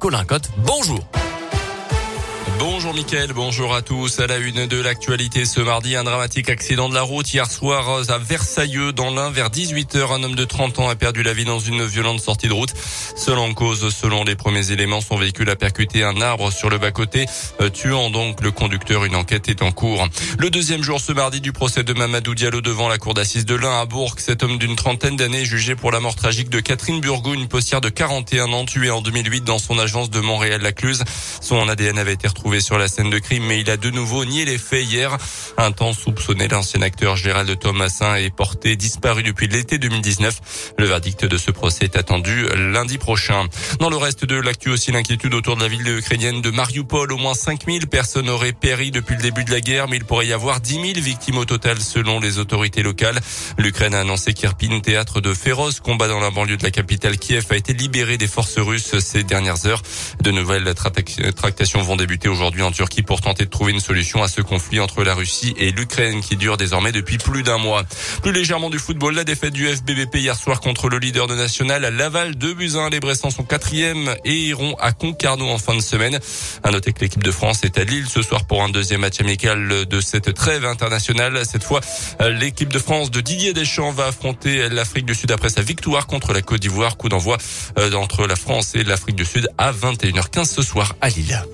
Colin Cotte. Bonjour. Bonjour Mickaël, bonjour à tous. À la une de l'actualité ce mardi, un dramatique accident de la route hier soir à Versailleux dans l'Ain vers 18h. Un homme de 30 ans a perdu la vie dans une violente sortie de route. Selon cause, selon les premiers éléments, son véhicule a percuté un arbre sur le bas-côté, euh, tuant donc le conducteur. Une enquête est en cours. Le deuxième jour ce mardi du procès de Mamadou Diallo devant la cour d'assises de l'Ain à Bourg. Cet homme d'une trentaine d'années jugé pour la mort tragique de Catherine Burgot, une postière de 41 ans tuée en 2008 dans son agence de Montréal-Lacluse. Son ADN avait été retrouvé sur la scène de crime, mais il a de nouveau nié les faits hier. Un temps soupçonné, l'ancien acteur Gérald Thomasin est porté disparu depuis l'été 2019. Le verdict de ce procès est attendu lundi prochain. Dans le reste de l'actu aussi, l'inquiétude autour de la ville ukrainienne de Mariupol. Au moins 5000 personnes auraient péri depuis le début de la guerre, mais il pourrait y avoir 10 000 victimes au total selon les autorités locales. L'Ukraine a annoncé qu'Irpin, théâtre de féroces combats dans la banlieue de la capitale Kiev, a été libéré des forces russes ces dernières heures. De nouvelles tractations vont débuter aujourd'hui aujourd'hui en Turquie pour tenter de trouver une solution à ce conflit entre la Russie et l'Ukraine qui dure désormais depuis plus d'un mois. Plus légèrement du football, la défaite du FBBP hier soir contre le leader de National, Laval, 2 buts 1. Les Bressans sont quatrième et iront à Concarneau en fin de semaine. À noter que l'équipe de France est à Lille ce soir pour un deuxième match amical de cette trêve internationale. Cette fois, l'équipe de France de Didier Deschamps va affronter l'Afrique du Sud après sa victoire contre la Côte d'Ivoire. Coup d'envoi euh, entre la France et l'Afrique du Sud à 21h15 ce soir à Lille.